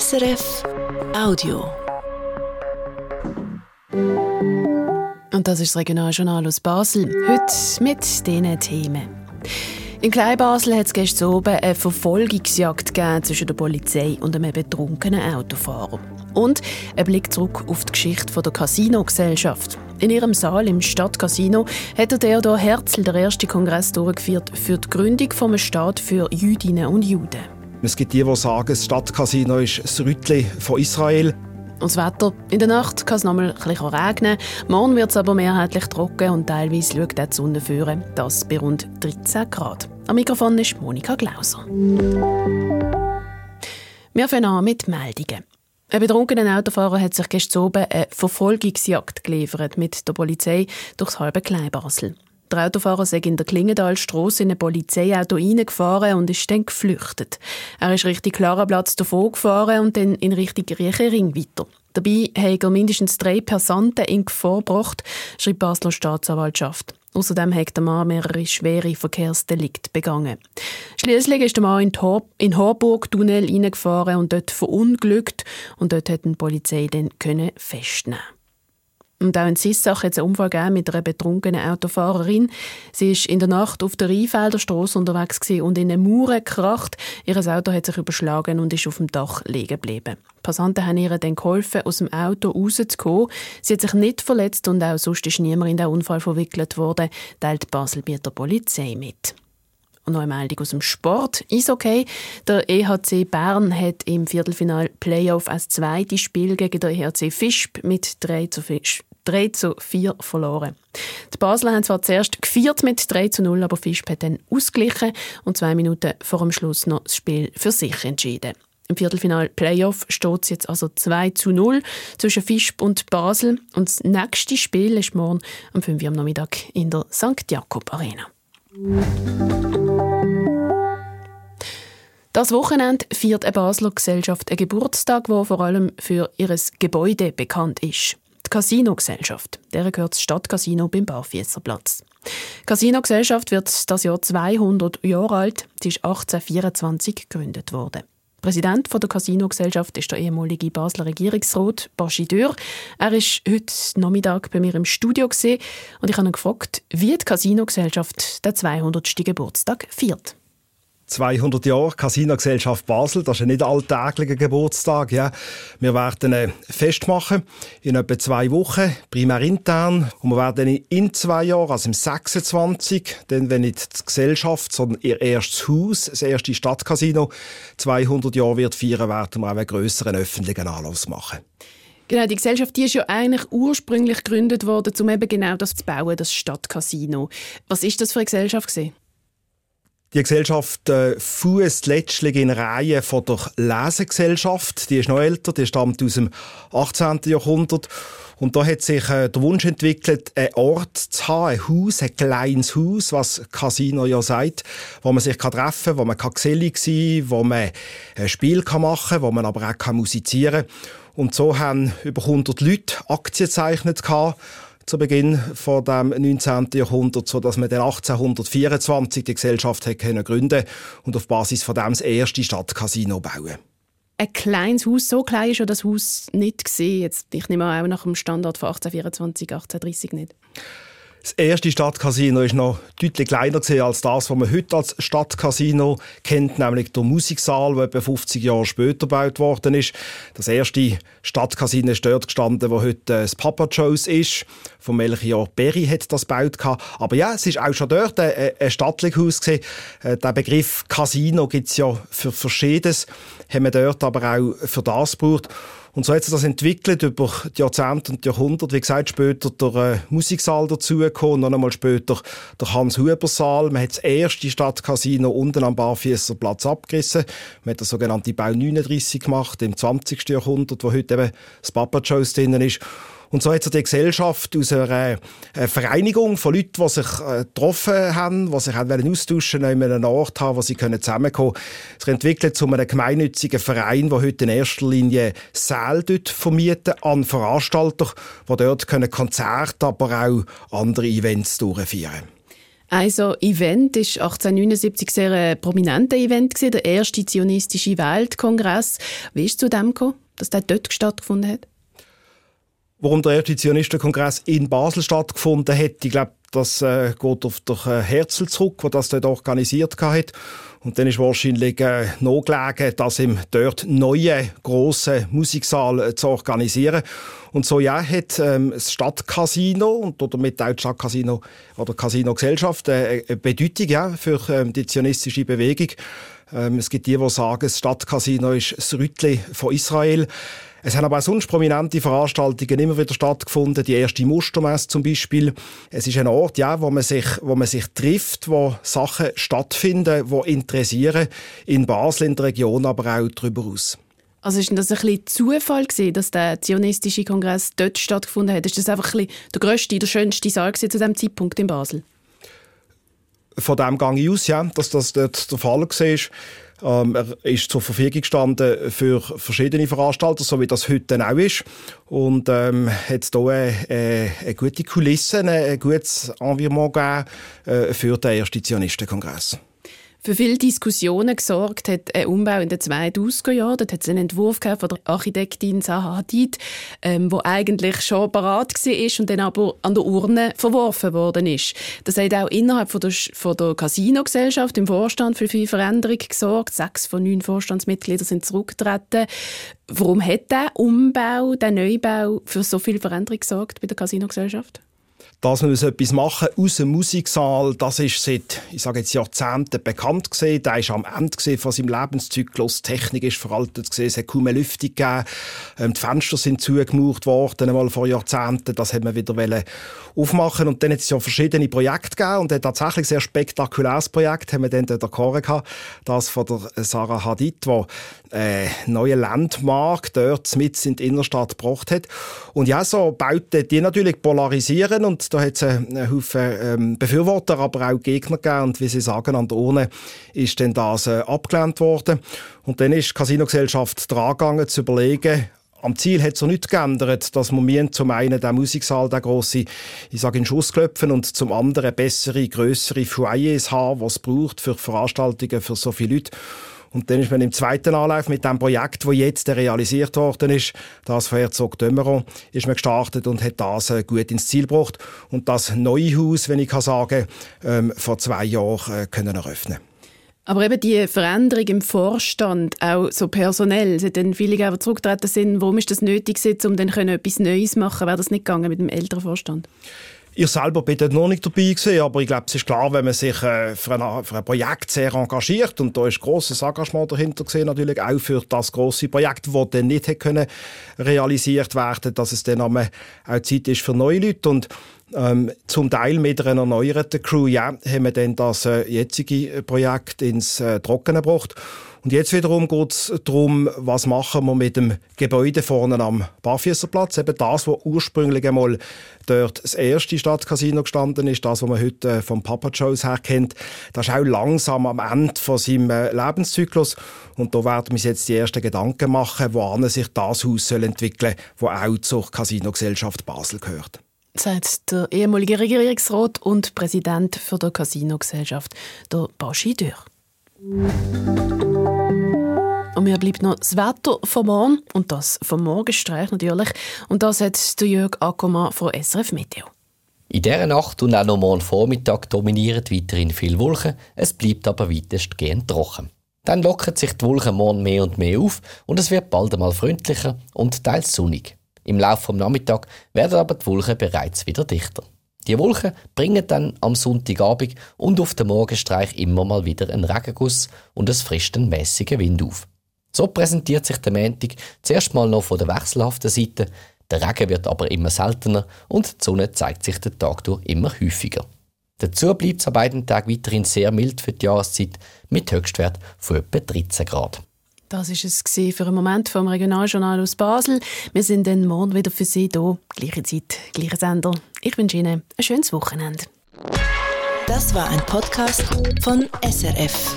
SRF Audio. Und das ist das Regionaljournal aus Basel. Heute mit diesen Themen. In Kleinbasel hat es gestern oben eine Verfolgungsjagd zwischen der Polizei und einem betrunkenen Autofahrer. Und ein Blick zurück auf die Geschichte der Casino-Gesellschaft. In ihrem Saal im Stadtcasino hat der Theodor Herzl den ersten Kongress durchgeführt für die Gründung eines Staat für Jüdinnen und Juden. Es gibt die, die sagen, das Stadtcasino ist das Rütli von Israel. Und das Wetter. In der Nacht kann es noch mal ein regnen. Morgen wird es aber mehrheitlich trocken und teilweise schaut die Sonne führen. Das bei rund 13 Grad. Am Mikrofon ist Monika Glauser. Wir fangen an mit Meldungen. Ein betrunkener Autofahrer hat sich gestern oben eine Verfolgungsjagd geliefert mit der Polizei durchs halbe Kleinbasel. Der Autofahrer sei in der Klingendalstrasse in ein Polizeiauto reingefahren und ist dann geflüchtet. Er ist Richtung Klarenplatz davon gefahren und dann in Richtung Riechering weiter. Dabei hat er mindestens drei Passanten in Gefahr gebracht, schreibt Basler Staatsanwaltschaft. Außerdem hat der Mann mehrere schwere Verkehrsdelikte begangen. Schließlich ist der Mann in den Harburg-Tunnel reingefahren und dort verunglückt und dort hat die Polizei dann festnehmen und auch in Sissach hat es einen Unfall mit einer betrunkenen Autofahrerin. Sie ist in der Nacht auf der Rheinfelder Straße unterwegs und in eine Mauer gekracht. Ihr Auto hat sich überschlagen und ist auf dem Dach liegen geblieben. Die Passanten haben ihr dann geholfen, aus dem Auto rauszukommen. Sie hat sich nicht verletzt und auch sonst ist niemand in den Unfall verwickelt worden, teilt Basel bei der Polizei mit. Und noch eine Meldung aus dem Sport. Eishockey. Der EHC Bern hat im Viertelfinal Playoff als zweites Spiel gegen den EHC Fischb mit 3 zu 5 3 zu 4 verloren. Die Basler haben zwar zuerst gefeiert mit 3 zu 0, aber Fischb hat dann ausgeglichen und zwei Minuten vor dem Schluss noch das Spiel für sich entschieden. Im Viertelfinal Playoff steht es jetzt also 2 zu 0 zwischen Fischb und Basel. Und das nächste Spiel ist morgen am 5 Uhr am Nachmittag in der St. Jakob Arena. Das Wochenende feiert eine Basler Gesellschaft einen Geburtstag, der vor allem für ihr Gebäude bekannt ist. Casino-Gesellschaft. Der gehört das Stadtcasino beim Barfiesserplatz. Die Casino-Gesellschaft wird das Jahr 200 Jahre alt. Sie ist 1824 gegründet worden. Präsident der Casino-Gesellschaft ist der ehemalige Basler Regierungsrat Baschi Dürr. Er ist heute Nachmittag bei mir im Studio und ich habe ihn gefragt, wie die Casino-Gesellschaft den 200. Geburtstag feiert. 200 Jahre Casino-Gesellschaft Basel, das ist ein nicht alltäglicher Geburtstag. Ja. Wir werden ein Fest machen in etwa zwei Wochen, primär intern. Und wir werden in zwei Jahren, also im 26, dann, wenn nicht die Gesellschaft, sondern ihr erstes Haus, das erste Stadtcasino, 200 Jahre wird feiern, werden wir auch einen grösseren öffentlichen Anlass machen. Genau, die Gesellschaft die ist ja eigentlich ursprünglich gegründet worden, um eben genau das zu bauen, das Stadtcasino. Was ist das für eine Gesellschaft gewesen? Die Gesellschaft äh, fußt letztlich in Reihe von der Lesegesellschaft. Die ist noch älter, die stammt aus dem 18. Jahrhundert. Und da hat sich äh, der Wunsch entwickelt, einen Ort zu haben, ein Haus, ein kleines Haus, was Casino ja sagt, wo man sich kann treffen kann, wo man kann gesellig sein kann, wo man ein Spiel kann machen kann, wo man aber auch kann musizieren kann. Und so haben über 100 Leute Aktien gezeichnet gehabt zu Beginn von dem 19. Jahrhundert, so dass man dann 1824 die Gesellschaft hat gründen und auf Basis von dem das erste Stadtcasino bauen. Ein kleines Haus, so klein ist das Haus nicht gesehen. Jetzt, ich nehme auch nach dem Standard von 1824, 1830 nicht. Das erste Stadtcasino war noch deutlich kleiner als das, was man heute als Stadtcasino kennt, nämlich der Musiksaal, der etwa 50 Jahre später gebaut worden ist. Das erste Stadtcasino ist dort gestanden, wo heute das Papa Joe's ist. Von Melchior Berry hat das gebaut. Aber ja, es ist auch schon dort ein, ein Stadtlichhaus gesehen. Äh, der Begriff Casino gibt es ja für Verschiedenes, haben wir dort aber auch für das gebraucht. Und so hat sich das entwickelt über die Jahrzehnte und Jahrhunderte. Wie gesagt, später der äh, Musiksaal dazugekommen, noch einmal später der Hans-Huber-Saal. Man hat das erste Stadtcasino unten am Barfüsserplatz abgerissen. Man hat das sogenannte Bau 39 gemacht, im 20. Jahrhundert, wo heute eben das Papa Joe's drinnen ist. Und so hat sich die Gesellschaft aus einer äh, Vereinigung von Leuten, die sich äh, getroffen haben, die sich haben austauschen wollten, an einem Ort haben, wo sie zusammenkommen können, sich entwickelt zu einem gemeinnützigen Verein, der heute in erster Linie Säle dort vermieten an Veranstalter, die dort Konzerte, aber auch andere Events durchführen können. Also Event ist 1879 sehr ein prominenter Event gewesen, der erste zionistische Weltkongress. Wie ist es zu dem gekommen, dass der dort stattgefunden hat? Warum der erste Zionistenkongress in Basel stattgefunden hat, ich glaube, das äh, geht auf den äh, Herzl zurück, der das dort organisiert hat. Und dann ist wahrscheinlich äh, noch gelegen, das im dort neuen grossen Musiksaal äh, zu organisieren. Und so ja hat ähm, das Stadtcasino und damit auch die Stadtcasino oder Casino-Gesellschaft äh, eine Bedeutung ja, für ähm, die zionistische Bewegung. Ähm, es gibt die, die sagen, das Stadtcasino ist das Rütli von Israel. Es haben aber auch sonst prominente Veranstaltungen immer wieder stattgefunden. Die erste Mustermesse zum Beispiel. Es ist ein Ort, ja, wo man sich, wo man sich trifft, wo Sachen stattfinden, wo interessieren. In Basel, in der Region, aber auch darüber aus. Also ist das ein bisschen Zufall gewesen, dass der zionistische Kongress dort stattgefunden hat? Ist das einfach ein bisschen der grösste, der schönste Saal zu diesem Zeitpunkt in Basel? Von dem gehe aus, ja, dass das dort der Fall war. Ähm, er ist zur Verfügung gestanden für verschiedene Veranstalter, so wie das heute auch ist. Und ähm, hat hier eine, eine, eine gute Kulisse, ein gutes Environnement gegeben äh, für den ersten Zionistenkongress für viele Diskussionen gesorgt hat ein Umbau in den 2000er Jahren. Dort hat es einen Entwurf von der Architektin Zaha Hadid, ähm, wo eigentlich schon parat war und dann aber an der Urne verworfen worden ist. Das hat auch innerhalb von der, von der Casino-Gesellschaft im Vorstand für viel Veränderung gesorgt. Sechs von neun Vorstandsmitgliedern sind zurückgetreten. Warum hat der Umbau, der Neubau für so viel Veränderung gesorgt bei der Casino-Gesellschaft? Dass man etwas machen aus dem Musiksaal, das ist seit, ich sage jetzt Jahrzehnten bekannt gesehen. Der ist am Ende von seinem Lebenszyklus. Die Technik ist veraltet gesehen. Es hat kaum mehr Lüftung gegeben. Ähm, die Fenster sind zugemacht worden, einmal vor Jahrzehnten. Das hat man wieder aufmachen Und dann hat es ja verschiedene Projekte gegeben. Und ein tatsächlich sehr spektakuläres Projekt haben wir dann der Chore gehabt. Das von der Sarah Hadid, wo äh, neue Landmark dort mit in die Innenstadt gebracht hat. Und ja, so bauten die natürlich polarisieren und da hat es einen Haufen ähm, Befürworter, aber auch Gegner gegeben. Und wie sie sagen, an der Urne ist dann das äh, abgelehnt worden. Und dann ist die Casinogesellschaft dran gegangen, zu überlegen, am Ziel hat sich nichts geändert, dass wir zum einen den Musiksaal, den grossen, ich sage in Schuss klopfen und zum anderen bessere, grössere Foyers haben, was es braucht für Veranstaltungen für so viele Leute. Und dann ist man im zweiten Anlauf mit dem Projekt, das jetzt realisiert worden ist, das von Herzog Dömeron, ist man gestartet und hat das äh, gut ins Ziel gebracht und das neue Haus, wenn ich kann sagen, ähm, vor zwei Jahren äh, können eröffnen. Aber eben die Veränderung im Vorstand, auch so personell, seitdem viele aber zurückgetreten sind, warum ist das nötig, um dann etwas Neues machen? Wäre das nicht gegangen mit dem älteren Vorstand? Ich selber bin dort noch nicht dabei gewesen, aber ich glaube, es ist klar, wenn man sich äh, für, ein, für, ein, Projekt sehr engagiert und da ist grosses Engagement dahinter gesehen natürlich auch für das große Projekt, das dann nicht hätte können realisiert werden, dass es dann auch Zeit ist für neue Leute. Und ähm, zum Teil mit einer erneuerten Crew ja, haben wir dann das äh, jetzige Projekt ins äh, Trockene gebracht und jetzt wiederum geht es darum, was machen wir mit dem Gebäude vorne am Barfüßerplatz. Eben das, was ursprünglich einmal dort das erste Stadtcasino gestanden ist, das, was man heute äh, vom Papa Joe's her kennt. Das ist auch langsam am Ende von seinem äh, Lebenszyklus. Und da werden wir uns jetzt die ersten Gedanken machen, woran sich das Haus soll entwickeln soll, das auch zur Casino-Gesellschaft Basel gehört sagt der ehemalige Regierungsrat und Präsident der Casino-Gesellschaft, der Baschi Dürr. Und mir bleibt noch das Wetter vom Morgen und das vom Morgenstreich natürlich. Und das hat der Jörg Ackermann von SRF Meteo. In dieser Nacht und auch noch morgen Vormittag dominieren weiterhin viele Wolken, es bleibt aber weitestgehend trocken. Dann lockern sich die Wolken morgen mehr und mehr auf und es wird bald einmal freundlicher und teils sonnig. Im Laufe des Nachmittags werden aber die Wolken bereits wieder dichter. Die Wolken bringen dann am Sonntagabend und auf dem Morgenstreich immer mal wieder einen Regenguss und es frischt einen mäßigen Wind auf. So präsentiert sich der Montag zuerst mal noch von der wechselhaften Seite, der Regen wird aber immer seltener und die Sonne zeigt sich den Tag durch immer häufiger. Dazu bleibt es an beiden Tagen weiterhin sehr mild für die Jahreszeit mit Höchstwert von etwa 13 Grad. Das ist es für einen Moment vom Regionaljournal aus Basel. Wir sind dann morgen wieder für Sie hier. Gleiche Zeit, gleicher Sender. Ich wünsche Ihnen ein schönes Wochenende. Das war ein Podcast von SRF.